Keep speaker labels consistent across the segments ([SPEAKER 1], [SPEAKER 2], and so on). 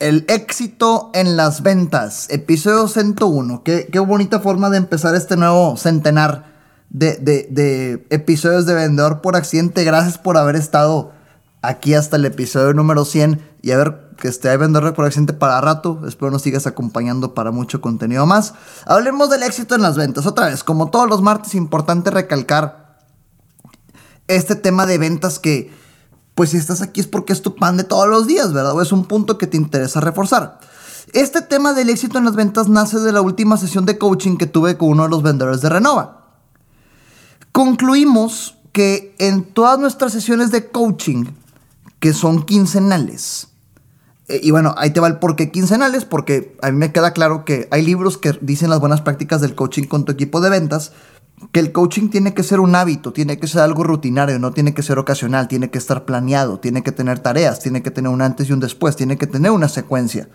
[SPEAKER 1] el éxito en las ventas, episodio 101. Qué, qué bonita forma de empezar este nuevo centenar de, de, episodios de Vendedor por Accidente. Gracias por haber estado aquí hasta el episodio número 100 y a ver que esté ahí Vendedor por Accidente para rato. Espero nos sigas acompañando para mucho contenido más. Hablemos del éxito en las ventas. Otra vez, como todos los martes, importante recalcar este tema de ventas que pues si estás aquí es porque es tu pan de todos los días, ¿verdad? O es un punto que te interesa reforzar. Este tema del éxito en las ventas nace de la última sesión de coaching que tuve con uno de los vendedores de Renova. Concluimos que en todas nuestras sesiones de coaching, que son quincenales, eh, y bueno, ahí te va el por qué quincenales, porque a mí me queda claro que hay libros que dicen las buenas prácticas del coaching con tu equipo de ventas, que el coaching tiene que ser un hábito, tiene que ser algo rutinario, no tiene que ser ocasional, tiene que estar planeado, tiene que tener tareas, tiene que tener un antes y un después, tiene que tener una secuencia.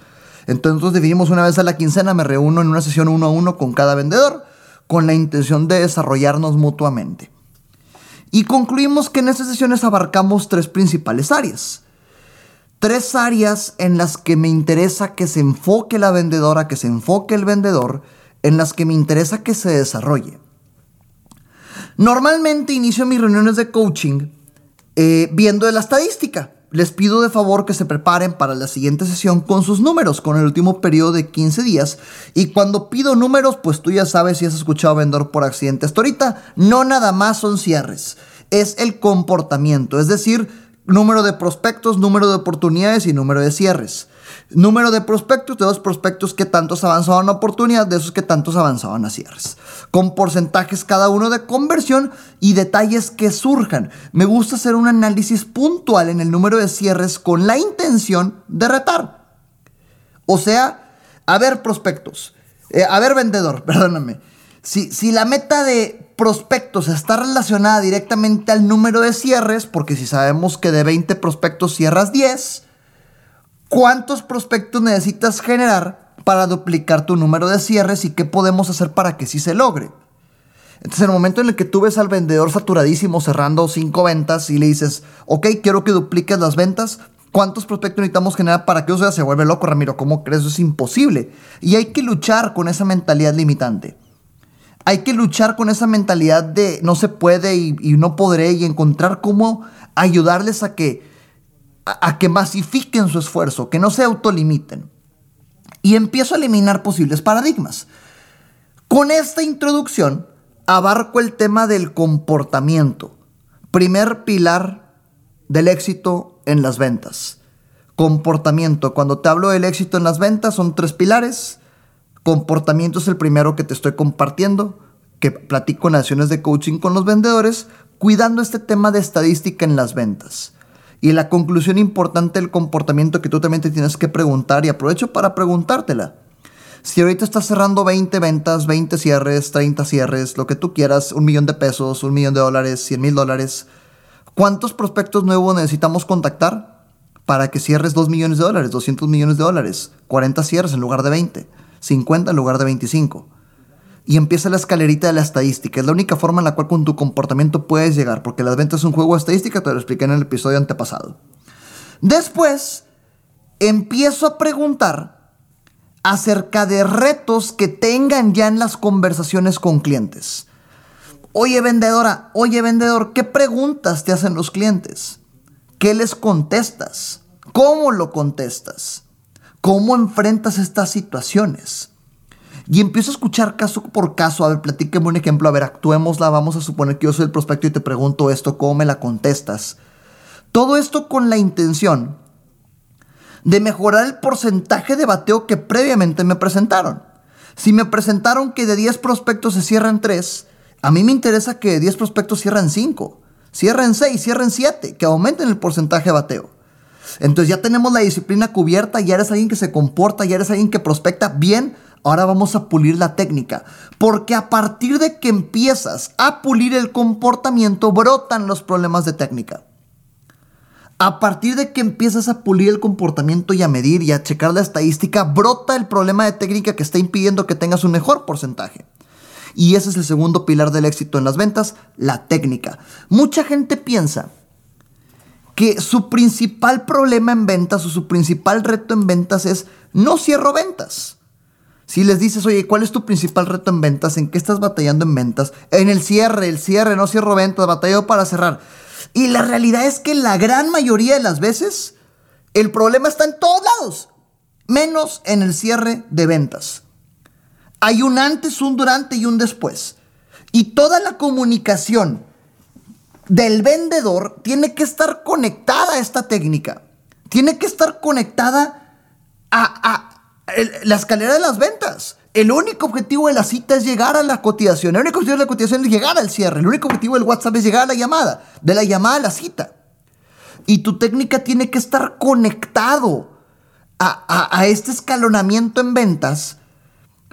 [SPEAKER 1] Entonces definimos una vez a la quincena, me reúno en una sesión uno a uno con cada vendedor con la intención de desarrollarnos mutuamente. Y concluimos que en estas sesiones abarcamos tres principales áreas. Tres áreas en las que me interesa que se enfoque la vendedora, que se enfoque el vendedor, en las que me interesa que se desarrolle. Normalmente inicio mis reuniones de coaching eh, viendo la estadística. Les pido de favor que se preparen para la siguiente sesión con sus números, con el último periodo de 15 días. Y cuando pido números, pues tú ya sabes si has escuchado vendedor por accidente hasta ahorita, no nada más son cierres, es el comportamiento, es decir, número de prospectos, número de oportunidades y número de cierres. Número de prospectos, de dos prospectos que tantos avanzaban a oportunidad, de esos que tantos avanzaban a cierres. Con porcentajes cada uno de conversión y detalles que surjan. Me gusta hacer un análisis puntual en el número de cierres con la intención de retar. O sea, a ver prospectos, eh, a ver vendedor, perdóname. Si, si la meta de prospectos está relacionada directamente al número de cierres, porque si sabemos que de 20 prospectos cierras 10, ¿cuántos prospectos necesitas generar para duplicar tu número de cierres y qué podemos hacer para que sí se logre? Entonces, en el momento en el que tú ves al vendedor saturadísimo cerrando 5 ventas y le dices, ok, quiero que dupliques las ventas, ¿cuántos prospectos necesitamos generar para que eso se vuelve loco, Ramiro? ¿Cómo crees? Es imposible. Y hay que luchar con esa mentalidad limitante. Hay que luchar con esa mentalidad de no se puede y, no podré y encontrar cómo ayudarles a que, a, que masifiquen su esfuerzo, que no se autolimiten. Y empiezo a eliminar posibles paradigmas. Con esta introducción abarco el tema del comportamiento. Primer pilar del éxito en las ventas. Comportamiento. Cuando te hablo del éxito en las ventas son tres pilares Comportamiento es el primero que te estoy compartiendo, que platico en acciones de coaching con los vendedores, cuidando este tema de estadística en las ventas. Y la conclusión importante del comportamiento que tú también te tienes que preguntar y aprovecho para preguntártela. Si ahorita estás cerrando 20 ventas, 20 cierres, 30 cierres, lo que tú quieras, un millón de pesos, un millón de dólares, 100 mil dólares, ¿cuántos prospectos nuevos necesitamos contactar para que cierres 2 millones de dólares, 200 millones de dólares, 40 cierres en lugar de 20? 50 en lugar de 25. Y empieza la escalerita de la estadística. Es la única forma en la cual con tu comportamiento puedes llegar, porque las ventas es un juego de estadística, te lo expliqué en el episodio antepasado. Después, empiezo a preguntar acerca de retos que tengan ya en las conversaciones con clientes. Oye vendedora, oye vendedor, ¿qué preguntas te hacen los clientes? ¿Qué les contestas? ¿Cómo lo contestas? ¿Cómo enfrentas estas situaciones? Y empiezo a escuchar caso por caso. A ver, platíqueme un ejemplo. A ver, actuémosla. Vamos a suponer que yo soy el prospecto y te pregunto esto. ¿Cómo me la contestas? Todo esto con la intención de mejorar el porcentaje de bateo que previamente me presentaron. Si me presentaron que de 10 prospectos se cierran 3, a mí me interesa que de 10 prospectos cierren 5, cierren 6, cierren 7, que aumenten el porcentaje de bateo. Entonces ya tenemos la disciplina cubierta, ya eres alguien que se comporta, ya eres alguien que prospecta bien, ahora vamos a pulir la técnica. Porque a partir de que empiezas a pulir el comportamiento, brotan los problemas de técnica. A partir de que empiezas a pulir el comportamiento y a medir y a checar la estadística, brota el problema de técnica que está impidiendo que tengas un mejor porcentaje. Y ese es el segundo pilar del éxito en las ventas, la técnica. Mucha gente piensa que su principal problema en ventas o su principal reto en ventas es no cierro ventas. Si les dices, oye, ¿cuál es tu principal reto en ventas? ¿En qué estás batallando en ventas? En el cierre, el cierre, no cierro ventas, batallo para cerrar. Y la realidad es que la gran mayoría de las veces el problema está en todos lados, menos en el cierre de ventas. Hay un antes, un durante y un después. Y toda la comunicación del vendedor tiene que estar conectada a esta técnica. Tiene que estar conectada a, la escalera de las ventas. El único objetivo de la cita es llegar a la cotización. El único objetivo de la cotización es llegar al cierre. El único objetivo del WhatsApp es llegar a la llamada. De la llamada a la cita. Y tu técnica tiene que estar conectado a este escalonamiento en ventas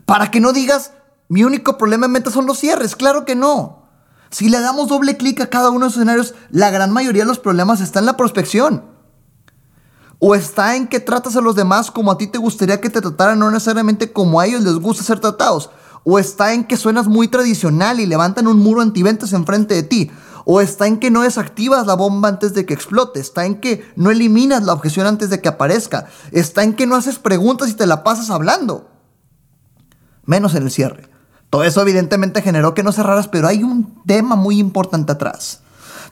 [SPEAKER 1] para que no digas, mi único problema en ventas son los cierres. Claro que no. Si le damos doble clic a cada uno de los escenarios, la gran mayoría de los problemas está en la prospección. O está en que tratas a los demás como a ti te gustaría que te trataran, no necesariamente como a ellos les gusta ser tratados. O está en que suenas muy tradicional y levantan un muro antiventas enfrente de ti. O está en que no desactivas la bomba antes de que explote. Está en que no eliminas la objeción antes de que aparezca. Está en que no haces preguntas y te la pasas hablando. Menos en el cierre. Todo eso evidentemente generó que no cerraras, pero hay un tema muy importante atrás.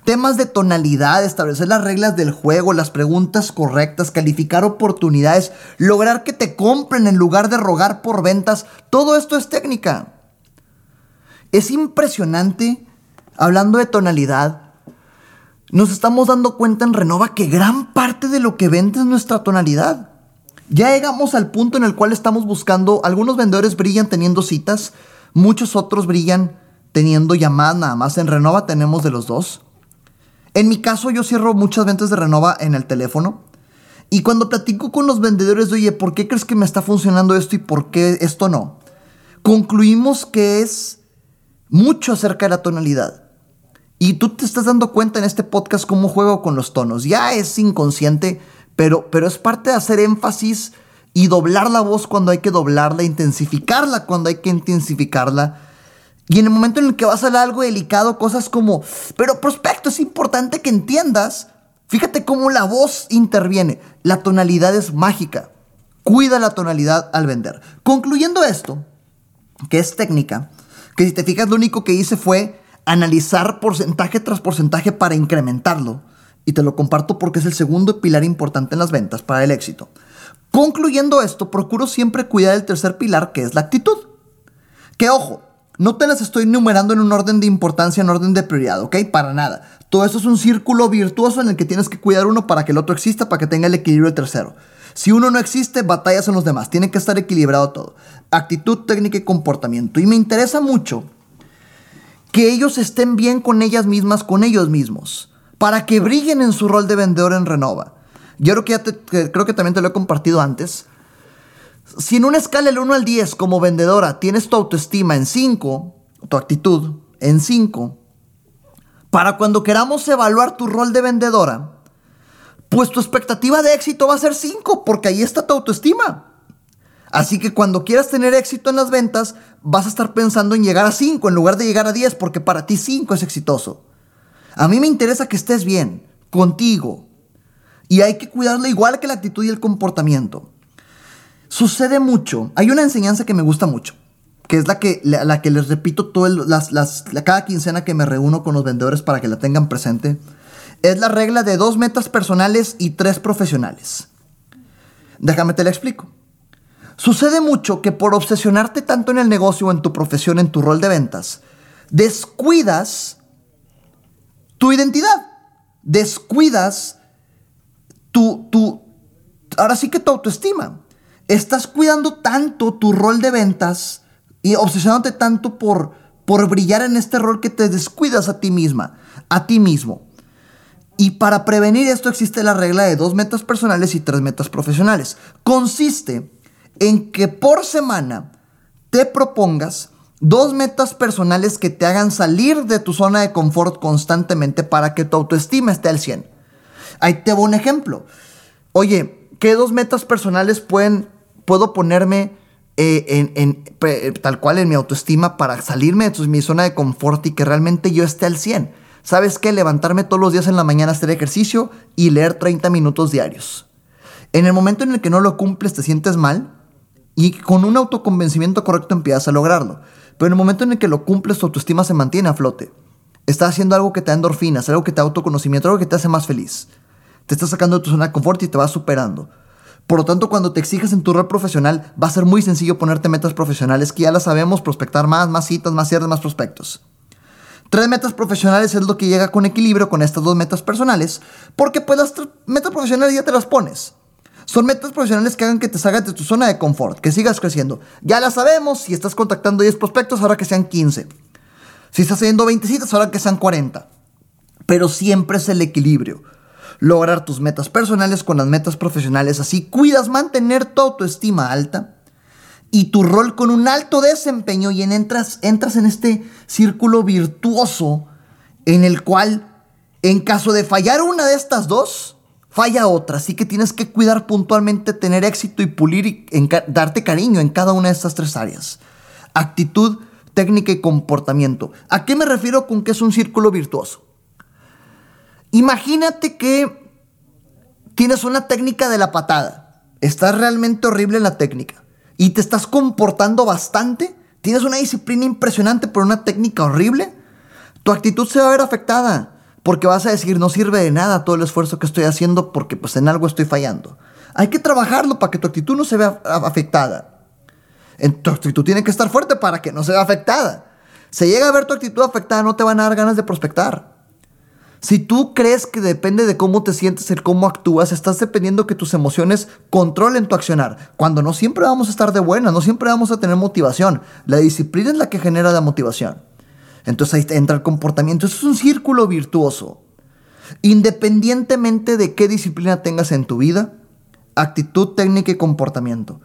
[SPEAKER 1] Temas de tonalidad, establecer las reglas del juego, las preguntas correctas, calificar oportunidades, lograr que te compren en lugar de rogar por ventas, todo esto es técnica. Es impresionante, hablando de tonalidad, nos estamos dando cuenta en Renova que gran parte de lo que vende es nuestra tonalidad. Ya llegamos al punto en el cual estamos buscando, algunos vendedores brillan teniendo citas, Muchos otros brillan teniendo llamadas nada más. En Renova tenemos de los dos. En mi caso yo cierro muchas ventas de Renova en el teléfono. Y cuando platico con los vendedores de, oye, ¿por qué crees que me está funcionando esto y por qué esto no? Concluimos que es mucho acerca de la tonalidad. Y tú te estás dando cuenta en este podcast cómo juego con los tonos. Ya es inconsciente, pero, pero es parte de hacer énfasis y doblar la voz cuando hay que doblarla, intensificarla cuando hay que intensificarla. Y en el momento en el que vas a hablar algo delicado, cosas como, pero prospecto, es importante que entiendas. Fíjate cómo la voz interviene. La tonalidad es mágica. Cuida la tonalidad al vender. Concluyendo esto, que es técnica, que si te fijas lo único que hice fue analizar porcentaje tras porcentaje para incrementarlo. Y te lo comparto porque es el segundo pilar importante en las ventas para el éxito. Concluyendo esto, procuro siempre cuidar el tercer pilar, que es la actitud. Que ojo, no te las estoy enumerando en un orden de importancia, en orden de prioridad, ¿ok? Para nada. Todo esto es un círculo virtuoso en el que tienes que cuidar uno para que el otro exista, para que tenga el equilibrio el tercero. Si uno no existe, batallas en los demás. Tiene que estar equilibrado todo. Actitud, técnica y comportamiento. Y me interesa mucho que ellos estén bien con ellas mismas, con ellos mismos, para que brillen en su rol de vendedor en Renova. Yo creo que, ya creo que también te lo he compartido antes. Si en una escala del 1 al 10 como vendedora tienes tu autoestima en 5, tu actitud en 5, para cuando queramos evaluar tu rol de vendedora, pues tu expectativa de éxito va a ser 5, porque ahí está tu autoestima. Así que cuando quieras tener éxito en las ventas, vas a estar pensando en llegar a 5 en lugar de llegar a 10, porque para ti 5 es exitoso. A mí me interesa que estés bien, contigo, y hay que cuidarla igual que la actitud y el comportamiento. Sucede mucho. Hay una enseñanza que me gusta mucho, que es la que, la, que les repito todo las, las, cada quincena que me reúno con los vendedores para que la tengan presente. Es la regla de dos metas personales y tres profesionales. Déjame te la explico. Sucede mucho que por obsesionarte tanto en el negocio en tu profesión, en tu rol de ventas, descuidas tu identidad. Descuidas tu, ahora sí que tu autoestima. Estás cuidando tanto tu rol de ventas y obsesionándote tanto por, por brillar en este rol que te descuidas a ti misma, a ti mismo. Y para prevenir esto existe la regla de dos metas personales y tres metas profesionales. Consiste en que por semana te propongas dos metas personales que te hagan salir de tu zona de confort constantemente para que tu autoestima esté al 100. Ahí te voy un ejemplo. Oye, ¿qué dos metas personales pueden, puedo ponerme eh, tal cual en mi autoestima para salirme de mi zona de confort y que realmente yo esté al 100? ¿Sabes qué? Levantarme todos los días en la mañana hacer ejercicio y leer 30 minutos diarios. En el momento en el que no lo cumples te sientes mal y con un autoconvencimiento correcto empiezas a lograrlo. Pero en el momento en el que lo cumples, tu autoestima se mantiene a flote. Estás haciendo algo que te da endorfinas, algo que te da autoconocimiento, algo que te hace más feliz. Te estás sacando de tu zona de confort y te vas superando. Por lo tanto, cuando te exiges en tu rol profesional, va a ser muy sencillo ponerte metas profesionales que ya las sabemos, prospectar más, más citas, más cierres, más prospectos. Tres metas profesionales es lo que llega con equilibrio con estas dos metas personales, porque pues las metas profesionales ya te las pones. Son metas profesionales que hagan que te salgas de tu zona de confort, que sigas creciendo. Ya la sabemos, si estás contactando 10 prospectos, ahora que sean 15. Si estás haciendo 20 citas, ahora que sean 40. Pero siempre es el equilibrio. Lograr tus metas personales con las metas profesionales. Así cuidas mantener tu autoestima alta y tu rol con un alto desempeño y entras, entras en este círculo virtuoso en el cual, en caso de fallar una de estas dos, falla otra, así que tienes que cuidar puntualmente, tener éxito y pulir y darte cariño en cada una de estas tres áreas. Actitud, técnica y comportamiento. ¿A qué me refiero con que es un círculo virtuoso? Imagínate que tienes una técnica de la patada. Estás realmente horrible en la técnica y te estás comportando bastante. Tienes una disciplina impresionante por una técnica horrible. Tu actitud se va a ver afectada. Porque vas a decir, no sirve de nada todo el esfuerzo que estoy haciendo porque pues en algo estoy fallando. Hay que trabajarlo para que tu actitud no se vea afectada. En tu actitud tiene que estar fuerte para que no se vea afectada. Si llega a ver tu actitud afectada, no te van a dar ganas de prospectar. Si tú crees que depende de cómo te sientes, el cómo actúas, estás dependiendo que tus emociones controlen tu accionar. Cuando no siempre vamos a estar de buena, no siempre vamos a tener motivación. La disciplina es la que genera la motivación. Entonces ahí entra el comportamiento. Eso es un círculo virtuoso. Independientemente de qué disciplina tengas en tu vida, actitud, técnica y comportamiento.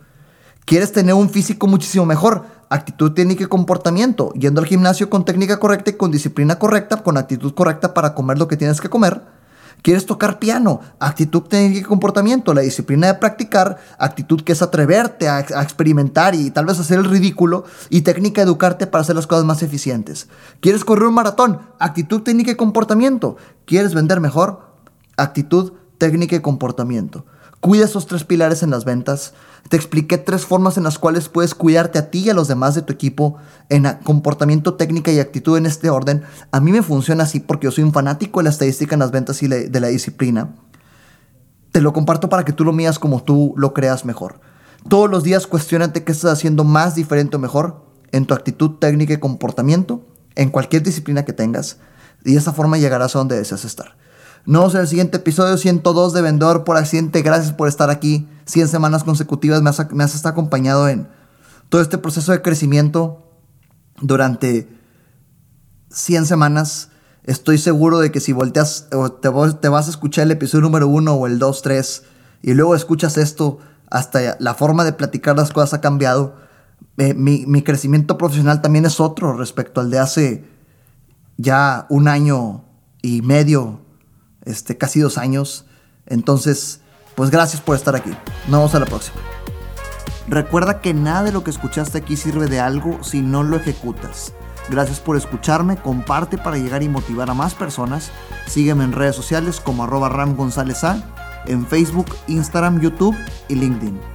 [SPEAKER 1] ¿Quieres tener un físico muchísimo mejor? Actitud, técnica y comportamiento. Yendo al gimnasio con técnica correcta y con disciplina correcta, con actitud correcta para comer lo que tienes que comer ¿Quieres tocar piano? Actitud, técnica y comportamiento. La disciplina de practicar, actitud que es atreverte a, experimentar y tal vez hacer el ridículo. Y técnica educarte para hacer las cosas más eficientes. ¿Quieres correr un maratón? Actitud, técnica y comportamiento. ¿Quieres vender mejor? Actitud, técnica y comportamiento. Cuida esos tres pilares en las ventas. Te expliqué tres formas en las cuales puedes cuidarte a ti y a los demás de tu equipo en comportamiento, técnica y actitud en este orden. A mí me funciona así porque yo soy un fanático de la estadística en las ventas y de la disciplina. Te lo comparto para que tú lo midas como tú lo creas mejor. Todos los días cuestionate qué estás haciendo más diferente o mejor en tu actitud, técnica y comportamiento, en cualquier disciplina que tengas. Y de esa forma llegarás a donde deseas estar. Nos vemos en el siguiente episodio 102 de Vendedor por Accidente. Gracias por estar aquí. 100 semanas consecutivas me has, me has estado acompañado en todo este proceso de crecimiento durante 100 semanas. Estoy seguro de que si volteas o te, te vas a escuchar el episodio número 1 o el 2, 3 y luego escuchas esto, hasta la forma de platicar las cosas ha cambiado. Eh, mi, mi crecimiento profesional también es otro respecto al de hace ya un año y medio este, casi dos años. Entonces, pues gracias por estar aquí. Nos vemos a la próxima. Recuerda que nada de lo que escuchaste aquí sirve de algo si no lo ejecutas. Gracias por escucharme, comparte para llegar y motivar a más personas. Sígueme en redes sociales como arroba Ram González A, en Facebook, Instagram, YouTube y LinkedIn.